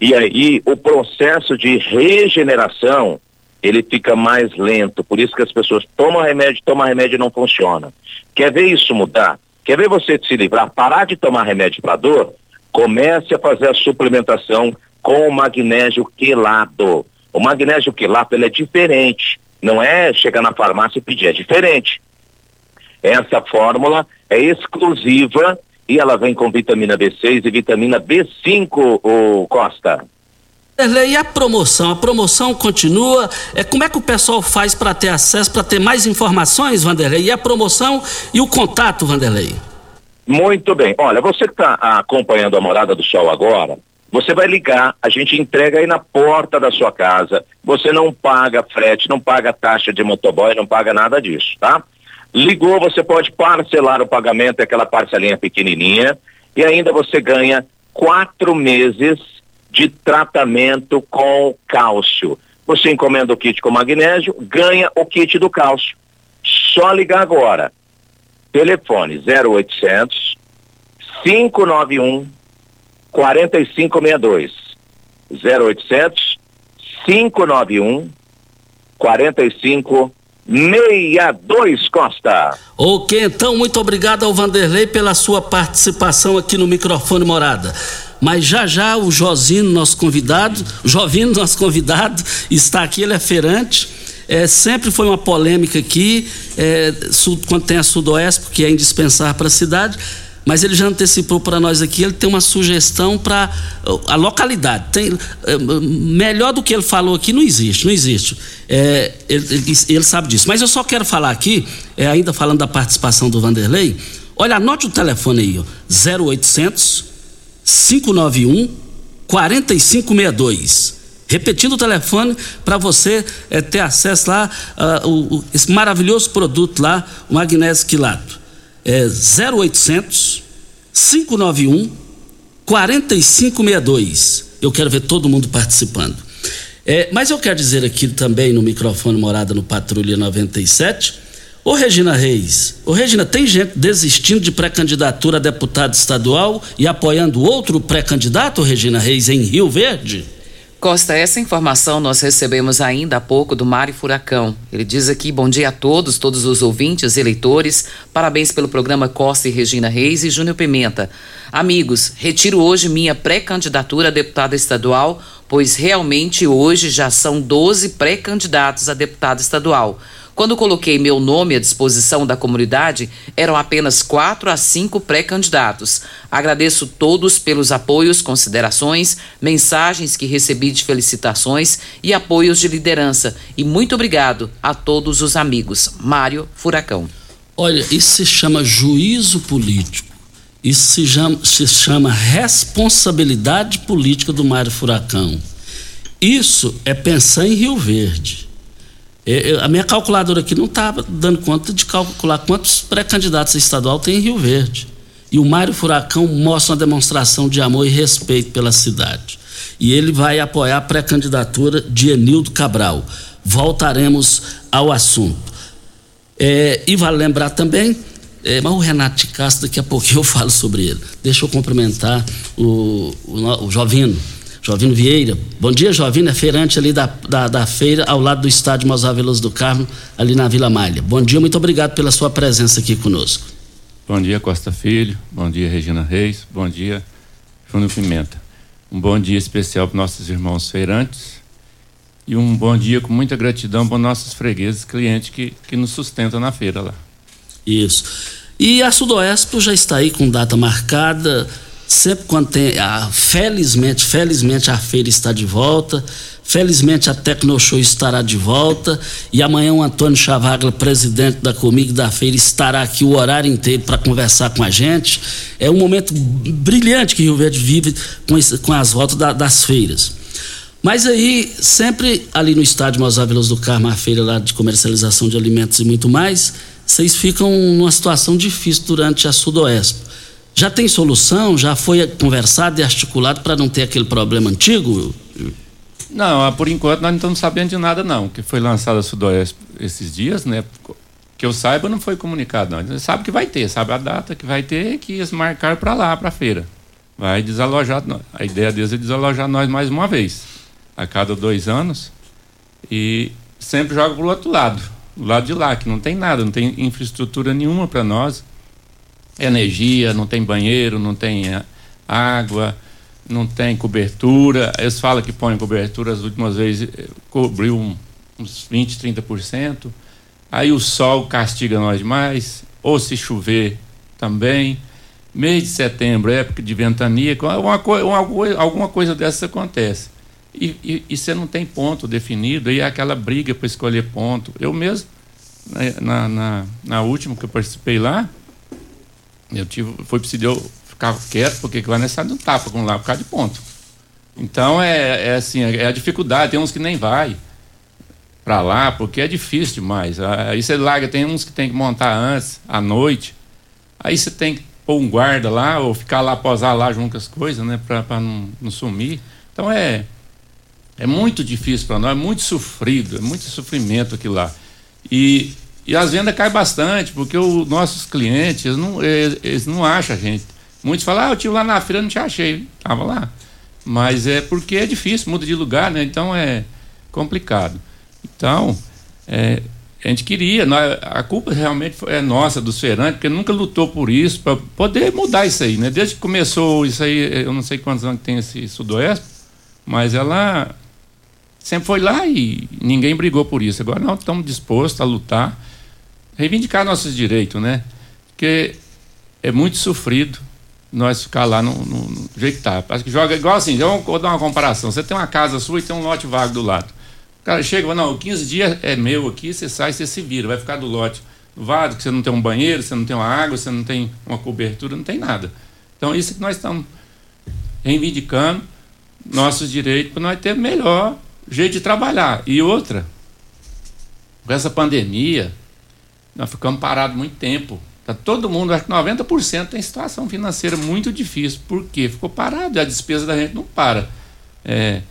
S17: e aí o processo de regeneração ele fica mais lento. Por isso que as pessoas tomam remédio, tomam remédio e não funciona. Quer ver isso mudar? Quer ver você se livrar, parar de tomar remédio para dor? Comece a fazer a suplementação com o magnésio quelado. O magnésio quilato ele é diferente. Não é chegar na farmácia e pedir, é diferente. Essa fórmula é exclusiva e ela vem com vitamina B6 e vitamina B5, o Costa.
S5: E a promoção? A promoção continua. É, como é que o pessoal faz para ter acesso, para ter mais informações, Vanderlei? E a promoção e o contato, Vanderlei?
S17: Muito bem. Olha, você que está acompanhando a Morada do Sol agora, você vai ligar, a gente entrega aí na porta da sua casa. Você não paga frete, não paga taxa de motoboy, não paga nada disso, tá? Ligou, você pode parcelar o pagamento, é aquela parcelinha pequenininha, e ainda você ganha quatro meses de tratamento com cálcio. Você encomenda o kit com magnésio, ganha o kit do cálcio. Só ligar agora. Telefone 0800 591 4562. 0800 591 4562. 62 Costa.
S5: Ok, então muito obrigado ao Vanderlei pela sua participação aqui no microfone Morada. Mas já já o Josino, nosso convidado, Jovino, nosso convidado, está aqui, ele é feirante. É, sempre foi uma polêmica aqui, é, quando tem a Sudoeste, porque é indispensável para a cidade mas ele já antecipou para nós aqui, ele tem uma sugestão para a localidade. Tem, é, melhor do que ele falou aqui não existe, não existe. É, ele, ele, ele, sabe disso. Mas eu só quero falar aqui, é, ainda falando da participação do Vanderlei, olha, anote o telefone aí, ó, 0800 591 4562. Repetindo o telefone para você é, ter acesso lá uh, o, esse maravilhoso produto lá, o magnésio quilato é 0800 591 4562. Eu quero ver todo mundo participando. É, mas eu quero dizer aqui também no microfone Morada no Patrulha 97. Ô Regina Reis, ô Regina, tem gente desistindo de pré-candidatura a deputado estadual e apoiando outro pré-candidato, Regina Reis, em Rio Verde?
S6: Costa, essa informação nós recebemos ainda há pouco do Mário Furacão. Ele diz aqui: bom dia a todos, todos os ouvintes, eleitores. Parabéns pelo programa Costa e Regina Reis e Júnior Pimenta. Amigos, retiro hoje minha pré-candidatura a deputada estadual, pois realmente hoje já são 12 pré-candidatos a deputado estadual. Quando coloquei meu nome à disposição da comunidade, eram apenas quatro a cinco pré-candidatos. Agradeço todos pelos apoios, considerações, mensagens que recebi de felicitações e apoios de liderança. E muito obrigado a todos os amigos. Mário Furacão.
S5: Olha, isso se chama juízo político. Isso se chama, se chama responsabilidade política do Mário Furacão. Isso é pensar em Rio Verde. Eu, a minha calculadora aqui não estava dando conta de calcular quantos pré-candidatos a estadual tem em Rio Verde. E o Mário Furacão mostra uma demonstração de amor e respeito pela cidade. E ele vai apoiar a pré-candidatura de Enildo Cabral. Voltaremos ao assunto. É, e vale lembrar também, é, mas o Renato de Castro, daqui a pouquinho eu falo sobre ele. Deixa eu cumprimentar o, o, o Jovino Jovino Vieira. Bom dia, Jovino. É feirante ali da, da, da feira, ao lado do estádio Mozar Veloso do Carmo, ali na Vila Malha. Bom dia, muito obrigado pela sua presença aqui conosco.
S18: Bom dia, Costa Filho. Bom dia, Regina Reis. Bom dia, Júnior Pimenta. Um bom dia especial para nossos irmãos feirantes e um bom dia com muita gratidão para nossos fregueses, clientes que, que nos sustentam na feira lá.
S5: Isso. E a Sudoeste já está aí com data marcada sempre quando tem, ah, felizmente, felizmente a feira está de volta, felizmente a Tecnoshow estará de volta e amanhã o Antônio Chavagla, presidente da Comigo da feira, estará aqui o horário inteiro para conversar com a gente. É um momento brilhante que Rio Verde vive com, esse, com as voltas da, das feiras. Mas aí, sempre ali no estádio Mozar Veloso do Carmo, a feira lá de comercialização de alimentos e muito mais, vocês ficam numa situação difícil durante a Sudoeste já tem solução? Já foi conversado e articulado para não ter aquele problema antigo?
S18: Não, por enquanto nós não estamos sabendo de nada não, que foi lançada a Sudoeste esses dias, né? Que eu saiba não foi comunicado não. Ele sabe que vai ter, sabe a data que vai ter que eles para lá, para a feira. Vai desalojar, a ideia deles é desalojar nós mais uma vez, a cada dois anos, e sempre joga para o outro lado, do lado de lá, que não tem nada, não tem infraestrutura nenhuma para nós energia, não tem banheiro, não tem eh, água, não tem cobertura. Eles falam que põem cobertura, as últimas vezes eh, cobriu uns 20, 30%. Aí o sol castiga nós demais, ou se chover também. Mês de setembro, época de ventania, uma, uma, alguma coisa dessa acontece. E, e, e, você não tem ponto definido, aí é aquela briga para escolher ponto. Eu mesmo, né, na, na, na, última que eu participei lá, eu tive, foi preciso eu ficar quieto, porque lá nessa não tapa com lá por causa de ponto. Então é, é assim, é a dificuldade, tem uns que nem vai para lá, porque é difícil demais. Aí você larga, tem uns que tem que montar antes, à noite. Aí você tem que pôr um guarda lá, ou ficar lá, posar lá junto com as coisas, né, para não, não sumir. Então é é muito difícil para nós, é muito sofrido, é muito sofrimento aqui lá. E, e as vendas caem bastante, porque os nossos clientes, eles não, eles, eles não acham a gente. Muitos falam, ah, eu tive lá na feira, não te achei. Tava lá. Mas é porque é difícil, muda de lugar, né? Então é complicado. Então, é, a gente queria, a culpa realmente é nossa, dos feirantes, porque nunca lutou por isso, para poder mudar isso aí, né? Desde que começou isso aí, eu não sei quantos anos tem esse Sudoeste, mas ela sempre foi lá e ninguém brigou por isso. Agora nós estamos dispostos a lutar, reivindicar nossos direitos, né? Porque é muito sofrido nós ficar lá no, no, no jeito que tá. Acho que joga igual assim, vou dar uma comparação. Você tem uma casa sua e tem um lote vago do lado. O cara chega não, 15 dias é meu aqui, você sai, você se vira, vai ficar do lote vago, que você não tem um banheiro, você não tem uma água, você não tem uma cobertura, não tem nada. Então isso que nós estamos reivindicando nossos direitos para nós ter melhor jeito de trabalhar. E outra, com essa pandemia, nós ficamos parados muito tempo. Tá todo mundo, acho que 90% tem situação financeira muito difícil. Por quê? Ficou parado a despesa da gente não para. É,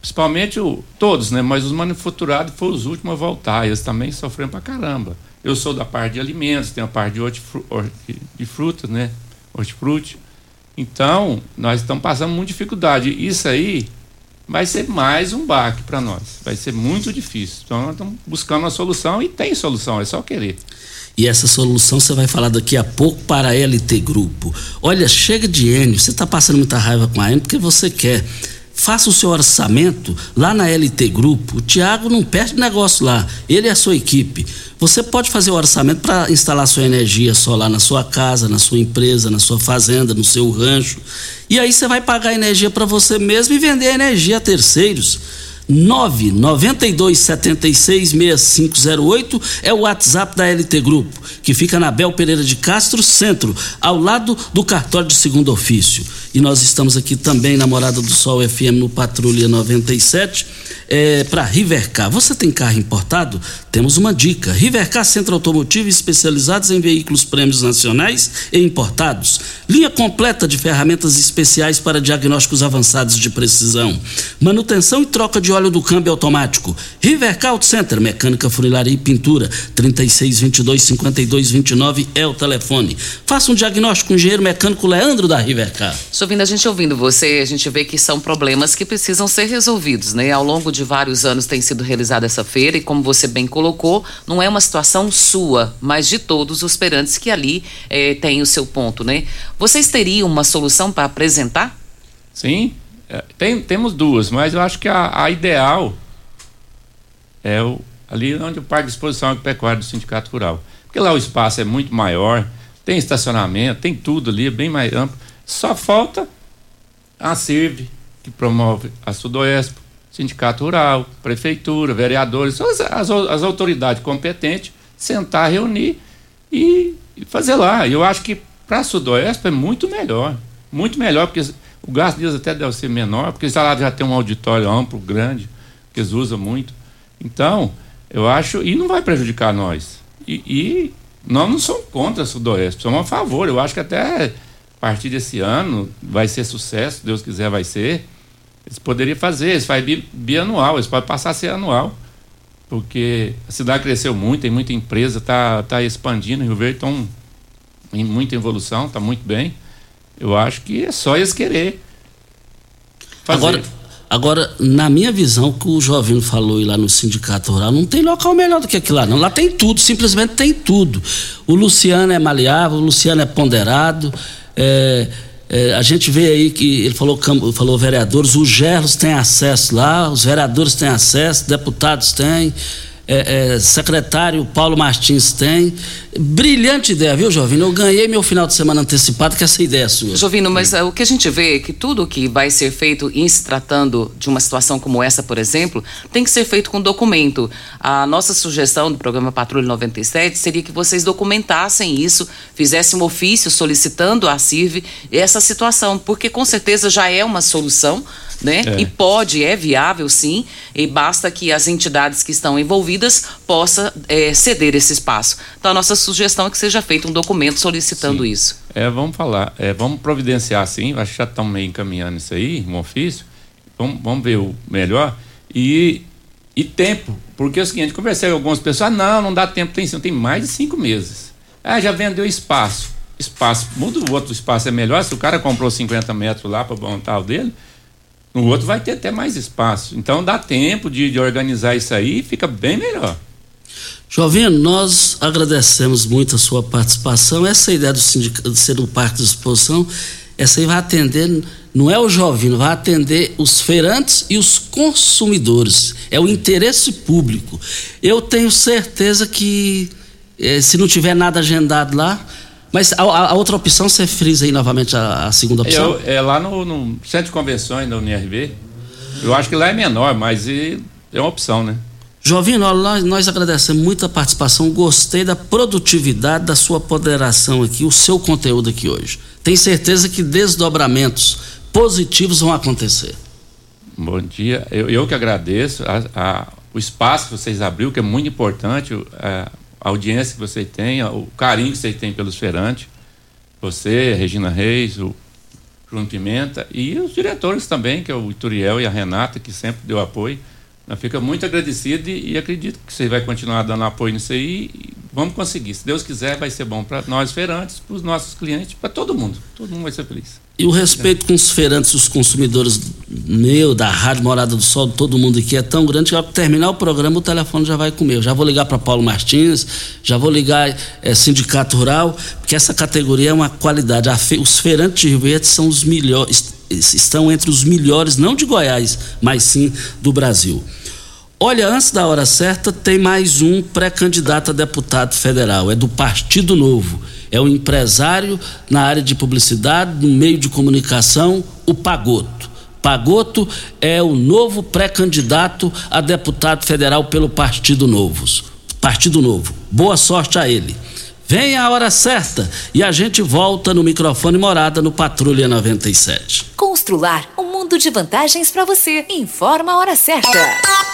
S18: principalmente o, todos, né? Mas os manufaturados foram os últimos a voltar. Eles também sofreram pra caramba. Eu sou da parte de alimentos, tenho a parte de, de frutas, né? Hortifruti. Então, nós estamos passando muita dificuldade. Isso aí vai ser mais um baque para nós. Vai ser muito difícil. Então, nós estamos buscando uma solução e tem solução, é só querer.
S5: E essa solução você vai falar daqui a pouco para a LT Grupo. Olha, chega de Enio, você está passando muita raiva com a Enio porque você quer. Faça o seu orçamento lá na LT Grupo. O Tiago não perde negócio lá, ele é a sua equipe. Você pode fazer o orçamento para instalar sua energia solar na sua casa, na sua empresa, na sua fazenda, no seu rancho. E aí você vai pagar energia para você mesmo e vender energia a terceiros. 992766508 é o WhatsApp da LT Grupo, que fica na Bel Pereira de Castro, centro, ao lado do cartório de segundo ofício. E nós estamos aqui também na Morada do Sol FM no Patrulha 97 é, para Rivercar. Você tem carro importado? Temos uma dica. Rivercar Centro Automotivo especializados em veículos prêmios nacionais e importados. Linha completa de ferramentas especiais para diagnósticos avançados de precisão. Manutenção e troca de óleo do câmbio automático. Rivercar Auto Center, mecânica, funilaria e pintura. 3622 5229 é o telefone. Faça um diagnóstico com o engenheiro mecânico Leandro da Rivercar.
S6: Ouvindo a gente ouvindo você, a gente vê que são problemas que precisam ser resolvidos, né? Ao longo de vários anos tem sido realizada essa feira e como você bem colocou, não é uma situação sua, mas de todos os perantes que ali eh, têm o seu ponto, né? Vocês teriam uma solução para apresentar?
S18: Sim, é, tem, temos duas, mas eu acho que a, a ideal é o, ali onde o Parque de Exposição Agropecuária do Sindicato Rural. Porque lá o espaço é muito maior, tem estacionamento, tem tudo ali, é bem mais amplo. Só falta a CIRV, que promove a Sudoeste, Sindicato Rural, Prefeitura, vereadores, as, as, as autoridades competentes, sentar, reunir e, e fazer lá. Eu acho que para Sudoeste é muito melhor. Muito melhor, porque o gasto deles até deve ser menor, porque lá já tem um auditório amplo, grande, que eles usam muito. Então, eu acho, e não vai prejudicar nós. E, e nós não somos contra a Sudoeste, somos a favor. Eu acho que até a partir desse ano vai ser sucesso, Deus quiser vai ser. Eles poderiam fazer, eles fazem bianual, eles podem passar a ser anual. Porque a cidade cresceu muito, tem muita empresa, está tá expandindo, Rio Verde está em muita evolução, está muito bem. Eu acho que é só eles querer.
S5: Fazer. Agora, agora, na minha visão, que o Jovino falou lá no Sindicato Rural, não tem local melhor do que aquilo lá, não. Lá tem tudo, simplesmente tem tudo. O Luciano é maleável, o Luciano é ponderado, é, É, a gente vê aí que ele falou, falou vereadores, os gerros têm acesso lá, os vereadores têm acesso, deputados têm é, é, secretário Paulo Martins tem. Brilhante ideia, viu, Jovino? Eu ganhei meu final de semana antecipado com essa ideia sua.
S6: Jovino, mas uh, o que a gente vê é que tudo que vai ser feito em se tratando de uma situação como essa, por exemplo, tem que ser feito com documento. A nossa sugestão do programa Patrulha 97 seria que vocês documentassem isso, fizessem um ofício solicitando à CIRV essa situação, porque com certeza já é uma solução né? É. E pode, é viável sim, e basta que as entidades que estão envolvidas possam é, ceder esse espaço. Então a nossa sugestão é que seja feito um documento solicitando
S18: sim.
S6: isso.
S18: É, vamos falar, é, vamos providenciar sim, acho que já estão meio encaminhando isso aí, um ofício, vamos, vamos ver o melhor, e, e tempo, porque é o seguinte, conversei com algumas pessoas, ah, não, não dá tempo, tem, tem mais de cinco meses. Ah, já vendeu espaço. Espaço, muda o outro espaço é melhor, se o cara comprou 50 metros lá para montar o dele, no outro vai ter até mais espaço. Então dá tempo de, de organizar isso aí e fica bem melhor.
S5: Jovino, nós agradecemos muito a sua participação. Essa ideia do sindicato de ser um parque de exposição, essa aí vai atender, não é o Jovino, vai atender os feirantes e os consumidores. É o interesse público. Eu tenho certeza que eh, se não tiver nada agendado lá, mas a, a, outra opção, você frisa aí novamente a, a segunda opção?
S18: Eu, é lá no, no, Centro de Convenções da UNIRV. Eu acho que lá é menor, mas é uma opção, né?
S5: Jovino, nós, nós agradecemos muito a participação, gostei da produtividade da sua ponderação aqui, o seu conteúdo aqui hoje. Tenho certeza que desdobramentos positivos vão acontecer.
S18: Bom dia, eu, eu que agradeço a, a, o espaço que vocês abriu, que é muito importante, a, a audiência que você tem, o carinho que você tem pelos feirantes, você, Regina Reis, o Bruno Pimenta e os diretores também, que é o Ituriel e a Renata, que sempre deu apoio. Eu fico muito agradecido e, e acredito que você vai continuar dando apoio nisso aí vamos conseguir. Se Deus quiser, vai ser bom para nós feirantes, para os nossos clientes, para todo mundo. Todo mundo vai ser feliz.
S5: E o respeito com os feirantes, os consumidores meu, da Rádio Morada do Sol, todo mundo aqui é tão grande que ao terminar o programa o telefone já vai comer. Eu já vou ligar para Paulo Martins, já vou ligar é, Sindicato Rural, porque essa categoria é uma qualidade. Fe, os feirantes de Rio Verde são os melhores, estão entre os melhores, não de Goiás, mas sim do Brasil. Olha, antes da hora certa, tem mais um pré-candidato a deputado federal. É do Partido Novo. É um empresário na área de publicidade, no meio de comunicação, o Pagoto. Pagoto é o novo pré-candidato a deputado federal pelo Partido Novo. Partido Novo. Boa sorte a ele. Vem a hora certa e a gente volta no microfone morada no Patrulha 97.
S3: Constrular um mundo de vantagens para você. Informa a hora certa.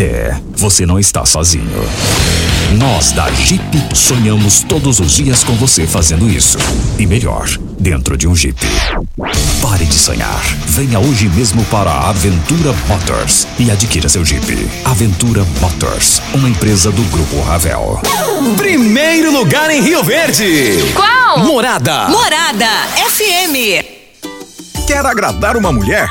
S19: É, você não está sozinho. Nós da Jeep sonhamos todos os dias com você fazendo isso. E melhor, dentro de um Jeep. Pare de sonhar. Venha hoje mesmo para a Aventura Motors e adquira seu Jeep. Aventura Motors, uma empresa do Grupo Ravel.
S20: Primeiro lugar em Rio Verde.
S4: Qual?
S20: Morada.
S4: Morada FM.
S14: Quer agradar uma mulher?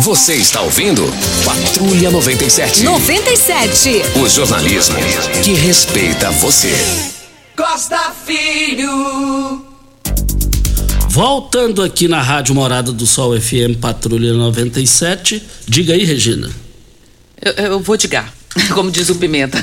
S2: Você está ouvindo Patrulha 97.
S3: 97.
S2: O jornalismo que respeita você.
S10: Costa Filho.
S5: Voltando aqui na Rádio Morada do Sol FM Patrulha 97. Diga aí, Regina.
S6: Eu, eu vou digar. Como diz o Pimenta.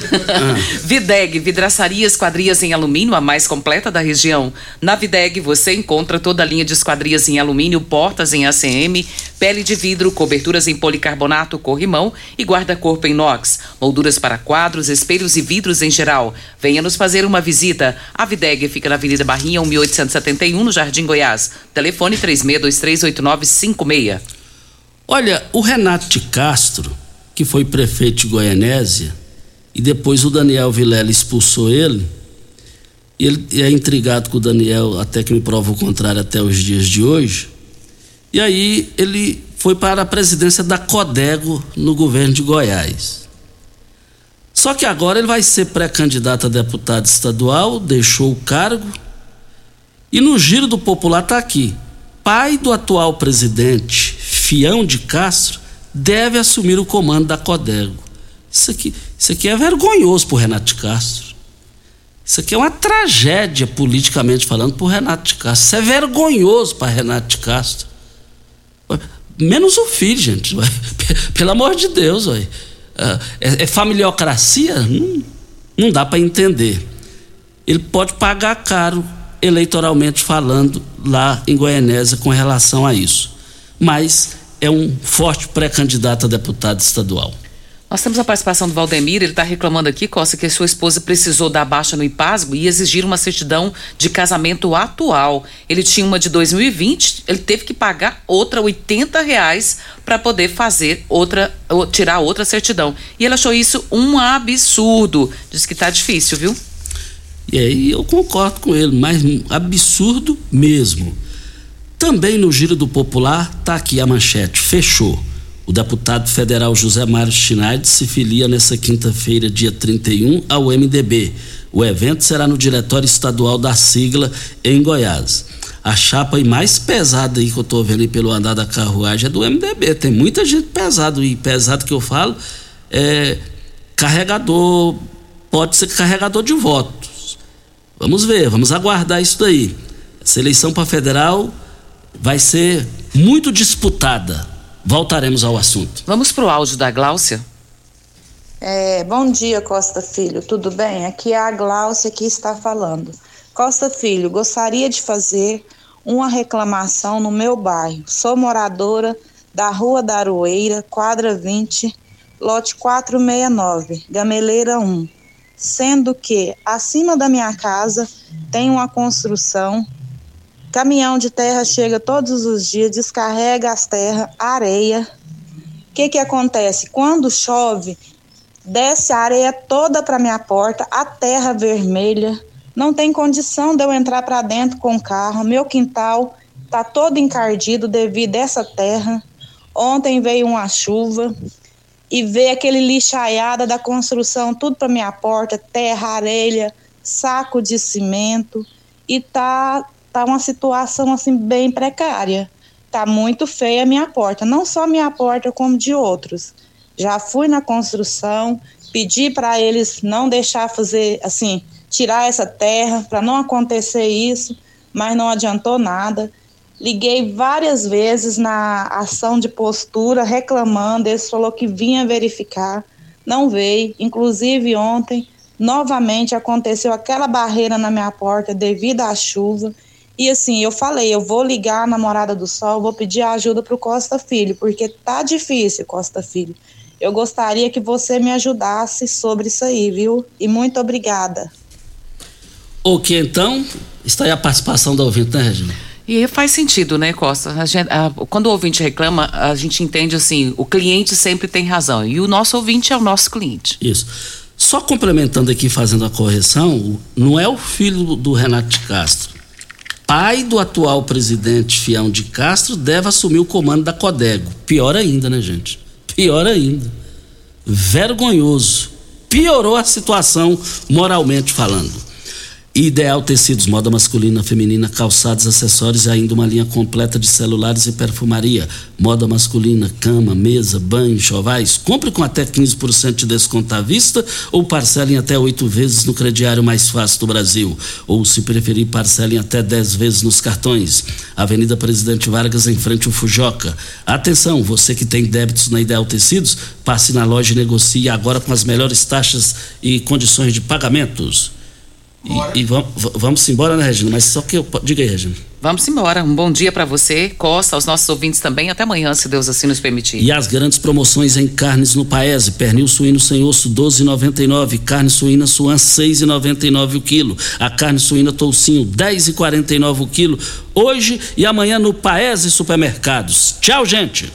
S6: Videg, vidraçaria esquadrias em alumínio, a mais completa da região. Na Videg você encontra toda a linha de esquadrias em alumínio, portas em ACM, pele de vidro, coberturas em policarbonato, corrimão e guarda-corpo em inox, molduras para quadros, espelhos e vidros em geral. Venha nos fazer uma visita. A Videg fica na Avenida Barrinha, 1871, no Jardim Goiás. Telefone 36238956.
S5: Olha, o Renato de Castro que foi prefeito de Goianésia, e depois o Daniel Vilela expulsou ele. Ele é intrigado com o Daniel, até que me prova o contrário até os dias de hoje. E aí ele foi para a presidência da Codego no governo de Goiás. Só que agora ele vai ser pré-candidato a deputado estadual, deixou o cargo. E no giro do popular está aqui. Pai do atual presidente, Fião de Castro, deve assumir o comando da Codego. Isso aqui, isso aqui é vergonhoso para o Renato de Castro. Isso aqui é uma tragédia, politicamente falando, para o Renato de Castro. Isso é vergonhoso para Renato de Castro. Menos o filho, gente. Pelo amor de Deus. É, é familiocracia? Não, não dá para entender. Ele pode pagar caro, eleitoralmente falando, lá em Goianésia com relação a isso. Mas é um forte pré-candidato a deputado estadual.
S6: Nós temos a participação do Valdemir, ele está reclamando aqui, Costa, que sua esposa precisou dar baixa no IPASGO e exigir uma certidão de casamento atual. Ele tinha uma de 2020, ele teve que pagar outra 80 reais para poder fazer outra, tirar outra certidão. E ele achou isso um absurdo. Diz que está difícil, viu?
S5: E aí eu concordo com ele, mas absurdo mesmo. Também no Giro do Popular, está aqui a manchete: fechou. O deputado federal José Mário Schneider se filia nesta quinta-feira, dia 31, ao MDB. O evento será no Diretório Estadual da sigla em Goiás. A chapa mais pesada aí que eu estou vendo aí pelo andar da carruagem é do MDB. Tem muita gente pesado e pesado que eu falo é carregador, pode ser carregador de votos. Vamos ver, vamos aguardar isso daí. Essa eleição para federal vai ser muito disputada. Voltaremos ao assunto.
S6: Vamos para o áudio da Gláucia.
S21: É, bom dia, Costa Filho. Tudo bem? Aqui é a Gláucia que está falando. Costa Filho, gostaria de fazer uma reclamação no meu bairro. Sou moradora da Rua da Aroeira, quadra 20, lote 469, Gameleira 1. Sendo que acima da minha casa tem uma construção Caminhão de terra chega todos os dias, descarrega as terras, areia. O que que acontece? Quando chove, desce a areia toda para minha porta, a terra vermelha. Não tem condição de eu entrar para dentro com o carro. Meu quintal tá todo encardido devido a essa terra. Ontem veio uma chuva e veio aquele lixaiada da construção tudo para minha porta, terra, areia, saco de cimento e tá tá uma situação assim bem precária. Tá muito feia a minha porta, não só minha porta como de outros. Já fui na construção, pedi para eles não deixar fazer assim, tirar essa terra para não acontecer isso, mas não adiantou nada. Liguei várias vezes na ação de postura reclamando, eles falou que vinha verificar, não veio. Inclusive ontem, novamente aconteceu aquela barreira na minha porta devido à chuva. E assim, eu falei, eu vou ligar a namorada do sol, vou pedir ajuda pro Costa Filho, porque tá difícil, Costa Filho. Eu gostaria que você me ajudasse sobre isso aí, viu? E muito obrigada.
S5: Ok, então, está aí a participação da ouvinte, né, Regina?
S6: E faz sentido, né, Costa? A gente, a, quando o ouvinte reclama, a gente entende assim, o cliente sempre tem razão. E o nosso ouvinte é o nosso cliente.
S5: Isso. Só complementando aqui, fazendo a correção, não é o filho do Renato de Castro. Pai do atual presidente Fião de Castro deve assumir o comando da Codego. Pior ainda, né, gente? Pior ainda. Vergonhoso. Piorou a situação moralmente falando. Ideal Tecidos, moda masculina, feminina, calçados, acessórios e ainda uma linha completa de celulares e perfumaria. Moda masculina, cama, mesa, banho, chovais. Compre com até 15% de desconto à vista ou parcelem até oito vezes no crediário mais fácil do Brasil. Ou, se preferir, parcelem até 10 vezes nos cartões. Avenida Presidente Vargas, em frente ao Fujoca. Atenção, você que tem débitos na Ideal Tecidos, passe na loja e negocie agora com as melhores taxas e condições de pagamentos. E, e vamos, vamos embora, né, Regina? Mas só que eu. Diga aí, Regina.
S6: Vamos embora. Um bom dia para você, Costa, aos nossos ouvintes também. Até amanhã, se Deus assim nos permitir.
S5: E as grandes promoções em carnes no Paese. Pernil suíno sem osso, 12,99. Carne suína suan, 6,99 o quilo. A carne suína toucinho, 10,49 o quilo. Hoje e amanhã no Paese Supermercados. Tchau, gente.